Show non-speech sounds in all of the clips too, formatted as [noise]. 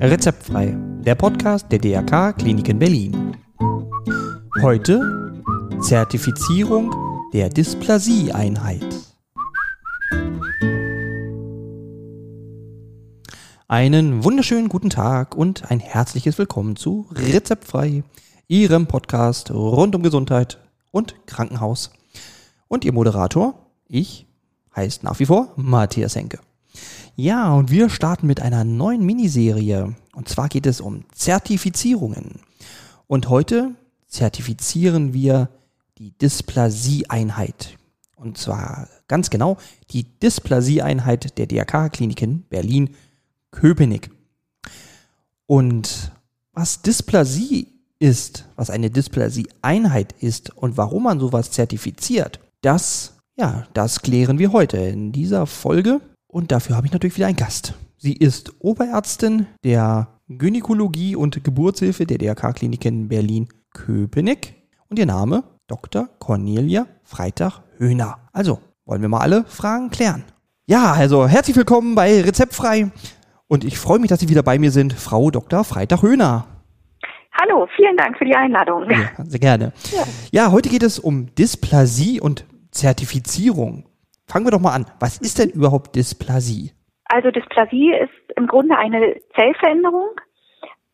Rezeptfrei, der Podcast der DRK Klinik in Berlin. Heute Zertifizierung der Dysplasie-Einheit. Einen wunderschönen guten Tag und ein herzliches Willkommen zu Rezeptfrei, Ihrem Podcast rund um Gesundheit und Krankenhaus. Und Ihr Moderator, ich, heißt nach wie vor Matthias Henke. Ja, und wir starten mit einer neuen Miniserie. Und zwar geht es um Zertifizierungen. Und heute zertifizieren wir die Dysplasie-Einheit. Und zwar ganz genau die Dysplasie-Einheit der DRK-Kliniken Berlin-Köpenick. Und was Dysplasie ist, was eine Dysplasie-Einheit ist und warum man sowas zertifiziert, das, ja, das klären wir heute in dieser Folge. Und dafür habe ich natürlich wieder einen Gast. Sie ist Oberärztin der Gynäkologie und Geburtshilfe der DRK-Kliniken Berlin-Köpenick. Und ihr Name Dr. Cornelia Freitag-Höhner. Also, wollen wir mal alle Fragen klären. Ja, also herzlich willkommen bei Rezeptfrei. Und ich freue mich, dass Sie wieder bei mir sind, Frau Dr. Freitag-Höhner. Hallo, vielen Dank für die Einladung. Ja, sehr gerne. Ja. ja, heute geht es um Dysplasie und Zertifizierung. Fangen wir doch mal an. Was ist denn überhaupt Dysplasie? Also Dysplasie ist im Grunde eine Zellveränderung.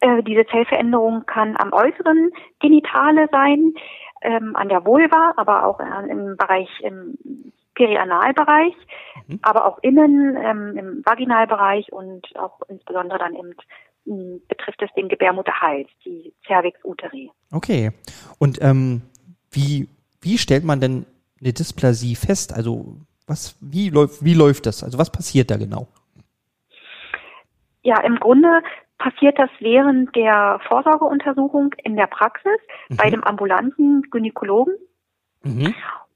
Äh, diese Zellveränderung kann am äußeren Genitale sein, ähm, an der Vulva, aber auch äh, im Bereich im Perianalbereich, mhm. aber auch innen ähm, im Vaginalbereich und auch insbesondere dann im betrifft es den Gebärmutterhals, die Cervix uteri. Okay. Und ähm, wie, wie stellt man denn eine Dysplasie fest? Also was, wie läuft, wie läuft das? Also was passiert da genau? Ja, im Grunde passiert das während der Vorsorgeuntersuchung in der Praxis mhm. bei dem ambulanten Gynäkologen. Mhm.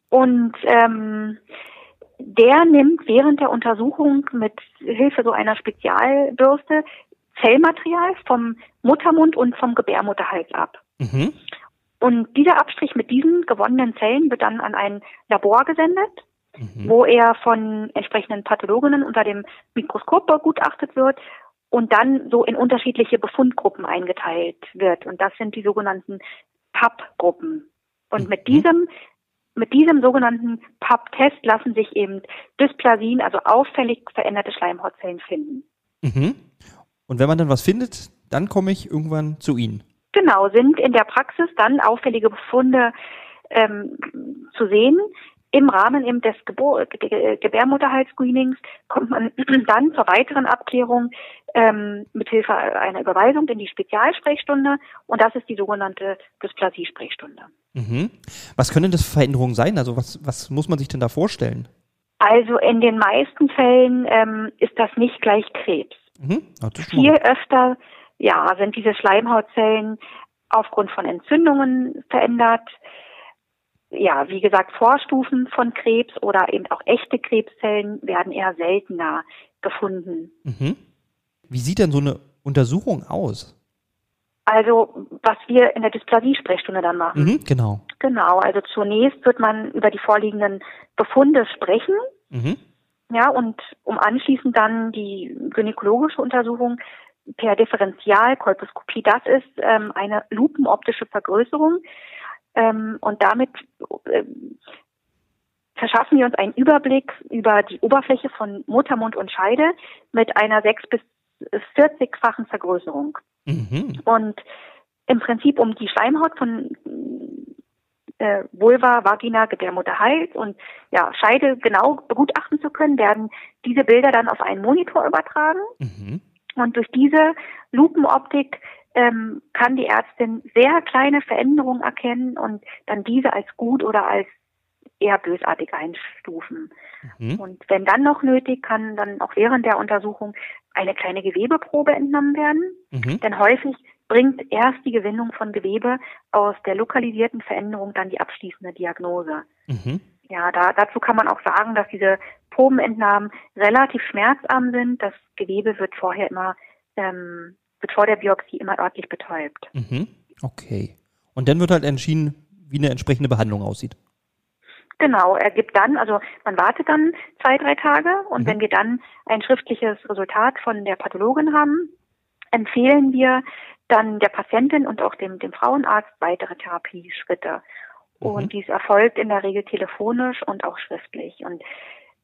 Und ähm, der nimmt während der Untersuchung mit Hilfe so einer Spezialbürste Zellmaterial vom Muttermund und vom Gebärmutterhals ab. Mhm. Und dieser Abstrich mit diesen gewonnenen Zellen wird dann an ein Labor gesendet, mhm. wo er von entsprechenden Pathologinnen unter dem Mikroskop begutachtet wird und dann so in unterschiedliche Befundgruppen eingeteilt wird. Und das sind die sogenannten PAP-Gruppen. Und mhm. mit diesem mit diesem sogenannten PAP-Test lassen sich eben Dysplasien, also auffällig veränderte Schleimhautzellen finden. Mhm. Und wenn man dann was findet, dann komme ich irgendwann zu Ihnen. Genau, sind in der Praxis dann auffällige Befunde ähm, zu sehen. Im Rahmen eben des Gebur Gebärmutterhalsscreenings kommt man [clears throat] dann zur weiteren Abklärung ähm, mithilfe einer Überweisung in die Spezialsprechstunde und das ist die sogenannte Dysplasie-Sprechstunde. Mhm. Was können das Veränderungen sein? Also was, was muss man sich denn da vorstellen? Also in den meisten Fällen ähm, ist das nicht gleich Krebs. Mhm. Viel öfter ja, sind diese Schleimhautzellen aufgrund von Entzündungen verändert. Ja, wie gesagt, Vorstufen von Krebs oder eben auch echte Krebszellen werden eher seltener gefunden. Mhm. Wie sieht denn so eine Untersuchung aus? Also, was wir in der Dysplasie-Sprechstunde dann machen. Mhm, genau. Genau, also zunächst wird man über die vorliegenden Befunde sprechen. Mhm. Ja, und um anschließend dann die gynäkologische Untersuchung per Differentialkolposkopie, das ist ähm, eine lupenoptische Vergrößerung. Ähm, und damit äh, verschaffen wir uns einen Überblick über die Oberfläche von Muttermund und Scheide mit einer 6 bis 40-fachen Vergrößerung. Mhm. Und im Prinzip um die Schleimhaut von äh, Vulva, Vagina, Gebärmutterhals und ja, Scheide genau begutachten zu können, werden diese Bilder dann auf einen Monitor übertragen. Mhm. Und durch diese Lupenoptik ähm, kann die Ärztin sehr kleine Veränderungen erkennen und dann diese als gut oder als eher bösartig einstufen. Mhm. Und wenn dann noch nötig, kann dann auch während der Untersuchung eine kleine Gewebeprobe entnommen werden. Mhm. Denn häufig bringt erst die Gewinnung von Gewebe aus der lokalisierten Veränderung dann die abschließende Diagnose. Mhm. Ja, da, dazu kann man auch sagen, dass diese Probenentnahmen relativ schmerzarm sind. Das Gewebe wird vorher immer, ähm, wird vor der Biopsie immer örtlich betäubt. Mhm. Okay. Und dann wird halt entschieden, wie eine entsprechende Behandlung aussieht. Genau, er gibt dann, also man wartet dann zwei, drei Tage und mhm. wenn wir dann ein schriftliches Resultat von der Pathologin haben, empfehlen wir dann der Patientin und auch dem, dem Frauenarzt weitere Therapieschritte. Mhm. Und dies erfolgt in der Regel telefonisch und auch schriftlich. Und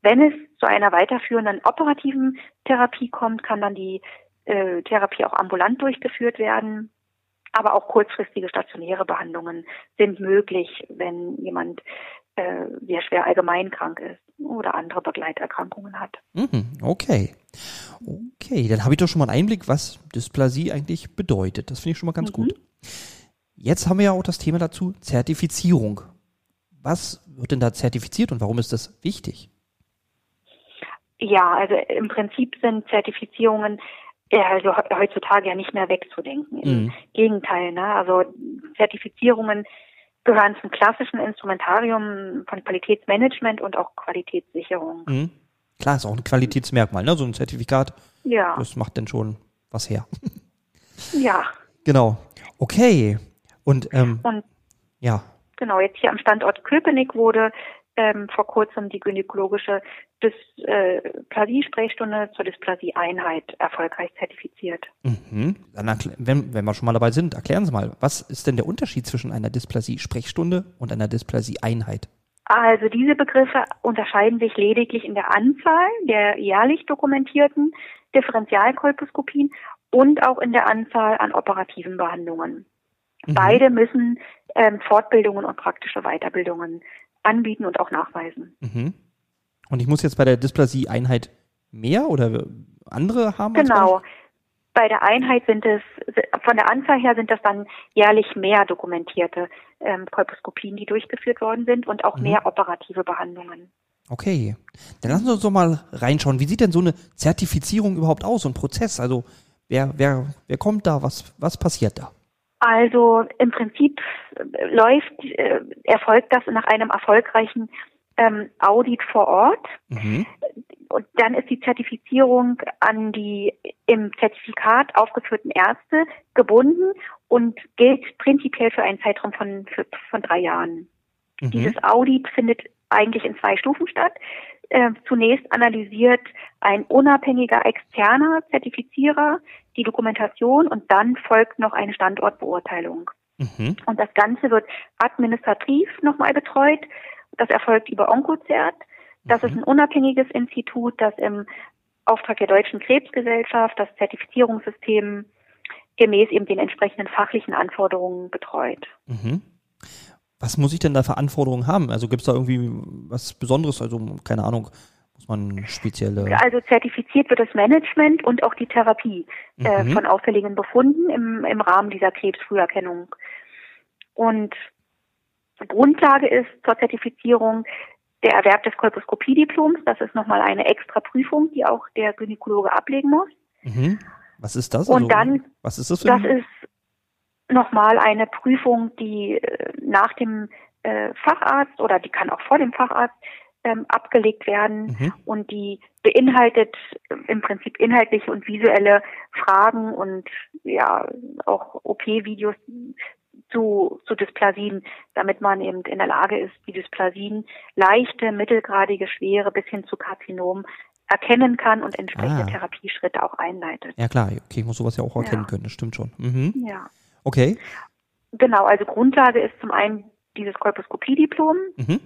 wenn es zu einer weiterführenden operativen Therapie kommt, kann dann die äh, Therapie auch ambulant durchgeführt werden. Aber auch kurzfristige stationäre Behandlungen sind möglich, wenn jemand äh, sehr schwer allgemein krank ist oder andere Begleiterkrankungen hat. Mhm, okay. Okay, dann habe ich doch schon mal einen Einblick, was Dysplasie eigentlich bedeutet. Das finde ich schon mal ganz mhm. gut. Jetzt haben wir ja auch das Thema dazu Zertifizierung. Was wird denn da zertifiziert und warum ist das wichtig? Ja, also im Prinzip sind Zertifizierungen also heutzutage ja nicht mehr wegzudenken. Im mhm. Gegenteil, ne? Also Zertifizierungen gehören zum klassischen Instrumentarium von Qualitätsmanagement und auch Qualitätssicherung. Mhm. Klar, ist auch ein Qualitätsmerkmal, ne? So ein Zertifikat. Ja. Das macht denn schon was her. ja. Genau. Okay. Und, ähm, und ja. Genau, jetzt hier am Standort Köpenick wurde ähm, vor kurzem die gynäkologische Dysplasie-Sprechstunde äh, zur Dysplasie-Einheit erfolgreich zertifiziert. Mhm. Dann wenn, wenn wir schon mal dabei sind, erklären Sie mal, was ist denn der Unterschied zwischen einer Dysplasie-Sprechstunde und einer Dysplasie-Einheit? Also diese Begriffe unterscheiden sich lediglich in der Anzahl der jährlich dokumentierten Differentialkolposkopien und auch in der Anzahl an operativen Behandlungen. Mhm. Beide müssen ähm, Fortbildungen und praktische Weiterbildungen anbieten und auch nachweisen. Mhm. Und ich muss jetzt bei der Dysplasie-Einheit mehr oder andere haben? Genau. Bei der Einheit sind es, von der Anzahl her sind das dann jährlich mehr dokumentierte ähm, Kolposkopien, die durchgeführt worden sind und auch mhm. mehr operative Behandlungen. Okay. Dann lassen Sie uns doch mal reinschauen. Wie sieht denn so eine Zertifizierung überhaupt aus, so ein Prozess? Also wer, wer, wer kommt da? Was, was passiert da? Also im Prinzip äh, läuft, äh, erfolgt das nach einem erfolgreichen ähm, Audit vor Ort. Mhm. Und dann ist die Zertifizierung an die im Zertifikat aufgeführten Ärzte gebunden und gilt prinzipiell für einen Zeitraum von, für, von drei Jahren. Mhm. Dieses Audit findet eigentlich in zwei Stufen statt. Äh, zunächst analysiert ein unabhängiger externer Zertifizierer die Dokumentation und dann folgt noch eine Standortbeurteilung. Mhm. Und das Ganze wird administrativ nochmal betreut. Das erfolgt über Oncozert. Das mhm. ist ein unabhängiges Institut, das im Auftrag der Deutschen Krebsgesellschaft das Zertifizierungssystem gemäß eben den entsprechenden fachlichen Anforderungen betreut. Mhm. Was muss ich denn da für Anforderungen haben? Also gibt es da irgendwie was Besonderes? Also keine Ahnung, muss man spezielle. Also zertifiziert wird das Management und auch die Therapie äh, mhm. von auffälligen Befunden im, im Rahmen dieser Krebsfrüherkennung. Und Grundlage ist zur Zertifizierung der Erwerb des Kolposkopiediploms. Das ist nochmal eine extra Prüfung, die auch der Gynäkologe ablegen muss. Mhm. Was ist das? Und also, dann, was ist das? Für das ist nochmal eine Prüfung, die äh, nach dem äh, Facharzt oder die kann auch vor dem Facharzt ähm, abgelegt werden mhm. und die beinhaltet äh, im Prinzip inhaltliche und visuelle Fragen und ja auch OP-Videos zu, zu Dysplasien, damit man eben in der Lage ist, die Dysplasien leichte, mittelgradige, schwere bis hin zu Karzinom erkennen kann und entsprechende ah. Therapieschritte auch einleitet. Ja klar, okay, ich muss sowas ja auch erkennen ja. können, das stimmt schon. Mhm. Ja. Okay. Genau, also Grundlage ist zum einen dieses Kolposkopiediplom mhm.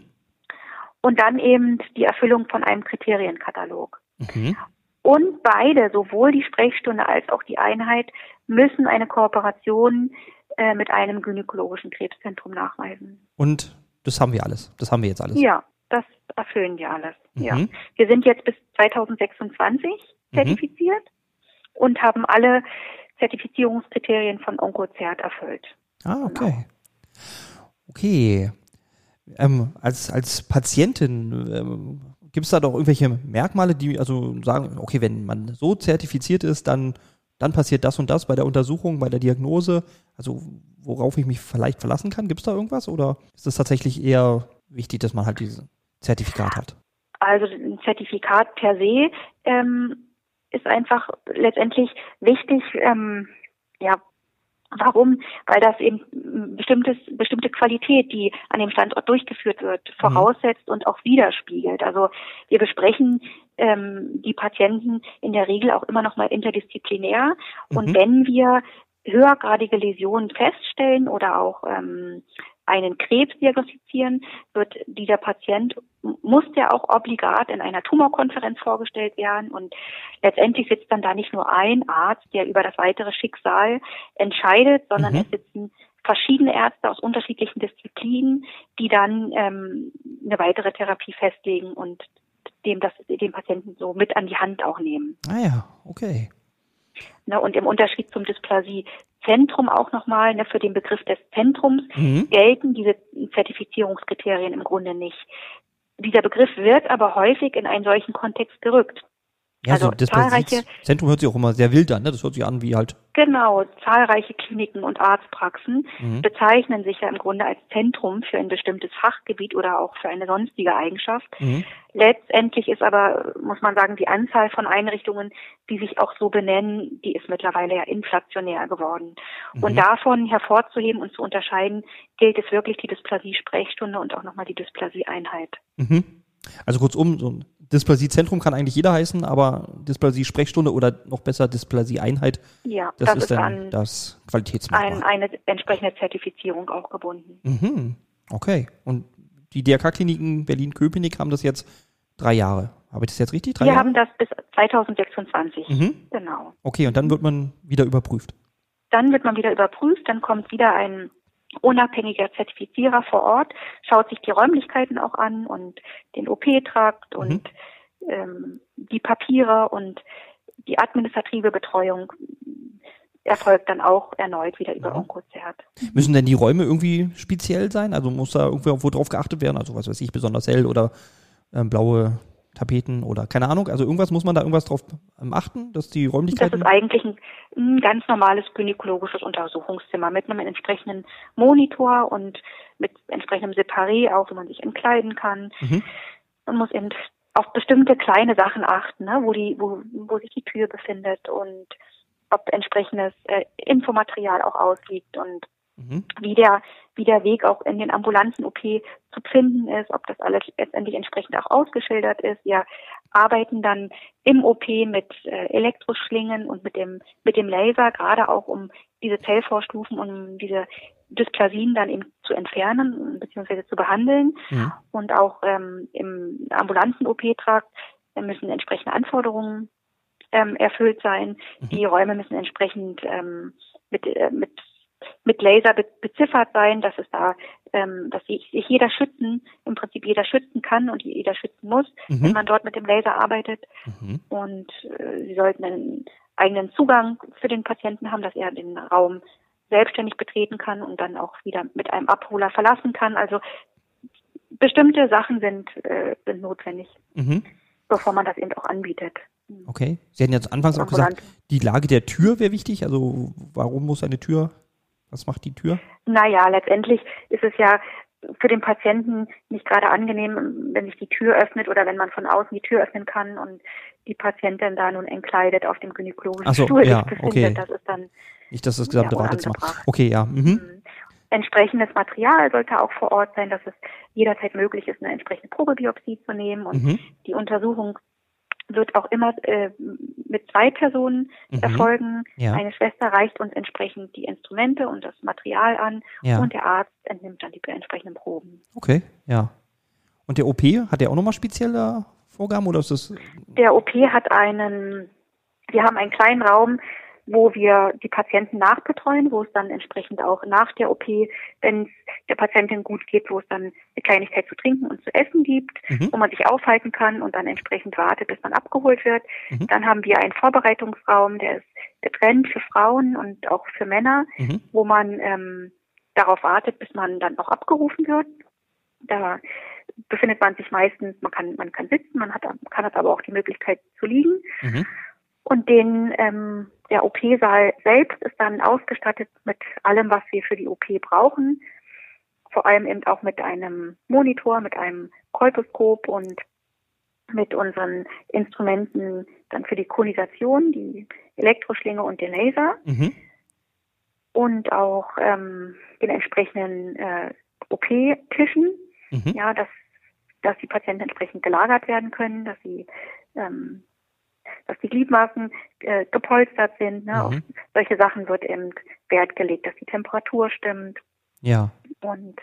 und dann eben die Erfüllung von einem Kriterienkatalog. Mhm. Und beide, sowohl die Sprechstunde als auch die Einheit, müssen eine Kooperation äh, mit einem gynäkologischen Krebszentrum nachweisen. Und das haben wir alles. Das haben wir jetzt alles. Ja, das erfüllen wir alles. Mhm. Ja. Wir sind jetzt bis 2026 mhm. zertifiziert und haben alle Zertifizierungskriterien von OncoCert erfüllt. Ah, okay. Genau. Okay. Ähm, als, als Patientin ähm, gibt es da doch irgendwelche Merkmale, die also sagen, okay, wenn man so zertifiziert ist, dann, dann passiert das und das bei der Untersuchung, bei der Diagnose. Also worauf ich mich vielleicht verlassen kann, gibt es da irgendwas oder ist es tatsächlich eher wichtig, dass man halt dieses Zertifikat hat? Also ein Zertifikat per se ähm, ist einfach letztendlich wichtig, ähm, ja, Warum? Weil das eben bestimmtes, bestimmte Qualität, die an dem Standort durchgeführt wird, mhm. voraussetzt mhm. und auch widerspiegelt. Also wir besprechen ähm, die Patienten in der Regel auch immer noch mal interdisziplinär. Mhm. Und wenn wir höhergradige Läsionen feststellen oder auch ähm, einen Krebs diagnostizieren, wird dieser Patient, muss der auch obligat in einer Tumorkonferenz vorgestellt werden und letztendlich sitzt dann da nicht nur ein Arzt, der über das weitere Schicksal entscheidet, sondern mhm. es sitzen verschiedene Ärzte aus unterschiedlichen Disziplinen, die dann ähm, eine weitere Therapie festlegen und dem das den Patienten so mit an die Hand auch nehmen. Ah ja, okay. Ne, und im Unterschied zum Dysplasiezentrum auch nochmal, ne, für den Begriff des Zentrums mhm. gelten diese Zertifizierungskriterien im Grunde nicht. Dieser Begriff wird aber häufig in einen solchen Kontext gerückt. Ja, also so das zahlreiche Zentrum hört sich auch immer sehr wild an, ne? Das hört sich an wie halt. Genau, zahlreiche Kliniken und Arztpraxen mhm. bezeichnen sich ja im Grunde als Zentrum für ein bestimmtes Fachgebiet oder auch für eine sonstige Eigenschaft. Mhm. Letztendlich ist aber, muss man sagen, die Anzahl von Einrichtungen, die sich auch so benennen, die ist mittlerweile ja inflationär geworden. Mhm. Und davon hervorzuheben und zu unterscheiden, gilt es wirklich die Dysplasie-Sprechstunde und auch nochmal die Dysplasie-Einheit. Mhm. Also kurzum, so ein Dysplasiezentrum kann eigentlich jeder heißen, aber Dysplasie-Sprechstunde oder noch besser Dysplasie-Einheit, ja, das, das ist, ist dann das Qualitätsmerkmal. Ein, eine entsprechende Zertifizierung auch gebunden. Mhm. Okay. Und die DRK-Kliniken Berlin-Köpenick haben das jetzt drei Jahre. Habe ich das jetzt richtig? Drei Wir Jahre? haben das bis 2026. Mhm. Genau. Okay, und dann wird man wieder überprüft. Dann wird man wieder überprüft, dann kommt wieder ein unabhängiger Zertifizierer vor Ort, schaut sich die Räumlichkeiten auch an und den OP-Trakt mhm. und ähm, die Papiere und die administrative Betreuung erfolgt dann auch erneut wieder über ja. Oncozert. Müssen denn die Räume irgendwie speziell sein? Also muss da irgendwo drauf geachtet werden? Also was weiß ich, besonders hell oder ähm, blaue Tapeten oder keine Ahnung. Also irgendwas muss man da irgendwas drauf ähm, achten, dass die Räumlichkeiten. Das ist eigentlich ein, ein ganz normales gynäkologisches Untersuchungszimmer mit einem entsprechenden Monitor und mit entsprechendem Separé auch, wo man sich entkleiden kann. Mhm. Man muss eben auf bestimmte kleine Sachen achten, ne, wo die, wo, wo sich die Tür befindet und ob entsprechendes äh, Infomaterial auch ausliegt und mhm. wie der wie der Weg auch in den ambulanten OP zu finden ist, ob das alles letztendlich entsprechend auch ausgeschildert ist. Wir arbeiten dann im OP mit äh, Elektroschlingen und mit dem mit dem Laser gerade auch um diese Zellvorstufen um diese Dysplasien dann eben zu entfernen bzw. zu behandeln ja. und auch ähm, im ambulanten OP-Trakt müssen entsprechende Anforderungen ähm, erfüllt sein. Mhm. Die Räume müssen entsprechend ähm, mit, äh, mit mit Laser be beziffert sein, dass es da, ähm, dass sich jeder schützen, im Prinzip jeder schützen kann und jeder schützen muss, mhm. wenn man dort mit dem Laser arbeitet. Mhm. Und äh, sie sollten einen eigenen Zugang für den Patienten haben, dass er den Raum selbstständig betreten kann und dann auch wieder mit einem Abholer verlassen kann. Also bestimmte Sachen sind, äh, sind notwendig, mhm. bevor man das eben auch anbietet. Okay. Sie hatten jetzt anfangs auch gesagt, die Lage der Tür wäre wichtig. Also warum muss eine Tür was macht die Tür? Naja, letztendlich ist es ja für den Patienten nicht gerade angenehm, wenn sich die Tür öffnet oder wenn man von außen die Tür öffnen kann und die Patientin da nun entkleidet auf dem gynäkologischen so, Stuhl ja, befindet. Okay. Das ist dann nicht, dass das gesamte Wartezimmer. Okay, ja. Mhm. mhm. Entsprechendes Material sollte auch vor Ort sein, dass es jederzeit möglich ist, eine entsprechende Probebiopsie zu nehmen und mhm. die Untersuchung wird auch immer äh, mit zwei Personen mhm. erfolgen. Ja. Eine Schwester reicht uns entsprechend die Instrumente und das Material an ja. und der Arzt entnimmt dann die entsprechenden Proben. Okay, ja. Und der OP, hat der auch nochmal spezielle Vorgaben oder ist das? Der OP hat einen, wir haben einen kleinen Raum, wo wir die Patienten nachbetreuen, wo es dann entsprechend auch nach der OP, wenn es der Patientin gut geht, wo es dann eine Kleinigkeit zu trinken und zu essen gibt, mhm. wo man sich aufhalten kann und dann entsprechend wartet, bis man abgeholt wird. Mhm. Dann haben wir einen Vorbereitungsraum, der ist getrennt für Frauen und auch für Männer, mhm. wo man ähm, darauf wartet, bis man dann auch abgerufen wird. Da befindet man sich meistens, man kann, man kann sitzen, man hat, kann hat aber auch die Möglichkeit zu liegen. Mhm. Und den, ähm, der OP-Saal selbst ist dann ausgestattet mit allem, was wir für die OP brauchen. Vor allem eben auch mit einem Monitor, mit einem Kolposkop und mit unseren Instrumenten dann für die Konisation, die Elektroschlinge und den Laser. Mhm. und auch ähm, den entsprechenden äh, OP-Tischen, mhm. ja, dass, dass die Patienten entsprechend gelagert werden können, dass sie ähm, dass die Gliedmaßen äh, gepolstert sind. Ne? Mhm. Auf solche Sachen wird eben Wert gelegt, dass die Temperatur stimmt. Ja. Und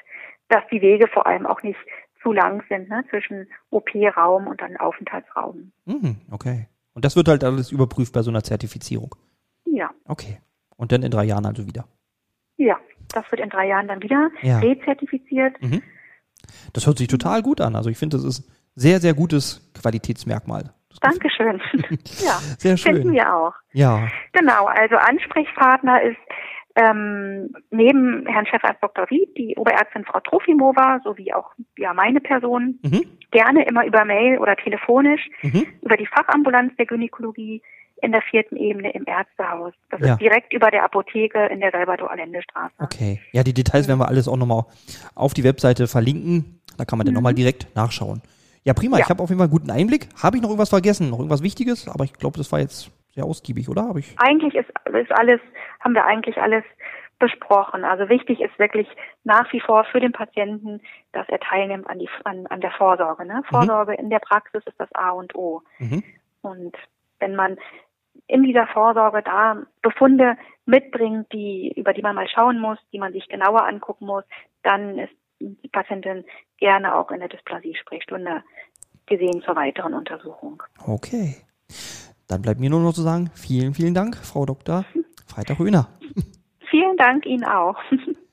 dass die Wege vor allem auch nicht zu lang sind, ne? zwischen OP-Raum und dann Aufenthaltsraum. Mhm, okay. Und das wird halt alles überprüft bei so einer Zertifizierung? Ja. Okay. Und dann in drei Jahren also wieder? Ja, das wird in drei Jahren dann wieder ja. rezertifiziert. Mhm. Das hört sich total gut an. Also ich finde, das ist sehr, sehr gutes Qualitätsmerkmal. Dankeschön. [laughs] ja, sehr schön. Finden wir auch. Ja. Genau, also Ansprechpartner ist ähm, neben Herrn Chefarzt Dr. Ried die Oberärztin Frau Trofimova sowie auch ja meine Person mhm. gerne immer über Mail oder telefonisch mhm. über die Fachambulanz der Gynäkologie in der vierten Ebene im Ärztehaus. Das ja. ist direkt über der Apotheke in der Salvador-Allende-Straße. Okay. Ja, die Details werden wir alles auch nochmal auf die Webseite verlinken. Da kann man mhm. dann nochmal direkt nachschauen. Ja, prima. Ja. Ich habe auf jeden Fall einen guten Einblick. Habe ich noch irgendwas vergessen? Noch irgendwas Wichtiges? Aber ich glaube, das war jetzt sehr ausgiebig, oder? Hab ich eigentlich ist, ist alles, haben wir eigentlich alles besprochen. Also wichtig ist wirklich nach wie vor für den Patienten, dass er teilnimmt an, die, an, an der Vorsorge. Ne? Vorsorge mhm. in der Praxis ist das A und O. Mhm. Und wenn man in dieser Vorsorge da Befunde mitbringt, die, über die man mal schauen muss, die man sich genauer angucken muss, dann ist die Patientin gerne auch in der Dysplasie-Sprechstunde gesehen zur weiteren Untersuchung. Okay. Dann bleibt mir nur noch zu sagen, vielen, vielen Dank, Frau Dr. Freitag-Röhner. [laughs] Vielen Dank Ihnen auch. [laughs]